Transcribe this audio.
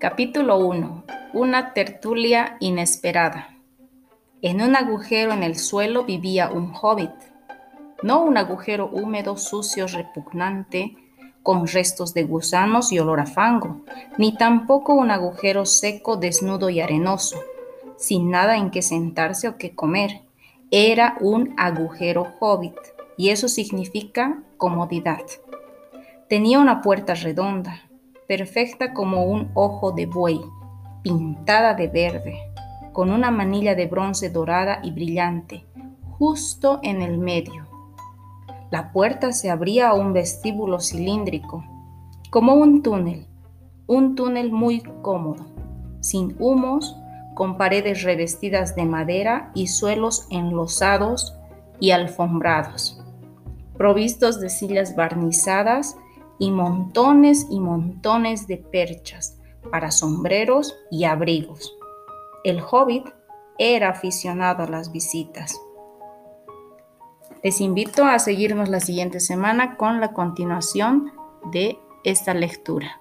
Capítulo 1. Una tertulia inesperada. En un agujero en el suelo vivía un hobbit. No un agujero húmedo, sucio, repugnante, con restos de gusanos y olor a fango, ni tampoco un agujero seco, desnudo y arenoso, sin nada en que sentarse o que comer. Era un agujero hobbit, y eso significa comodidad. Tenía una puerta redonda, perfecta como un ojo de buey, pintada de verde, con una manilla de bronce dorada y brillante, justo en el medio. La puerta se abría a un vestíbulo cilíndrico, como un túnel, un túnel muy cómodo, sin humos, con paredes revestidas de madera y suelos enlosados y alfombrados, provistos de sillas barnizadas y montones y montones de perchas para sombreros y abrigos. El hobbit era aficionado a las visitas. Les invito a seguirnos la siguiente semana con la continuación de esta lectura.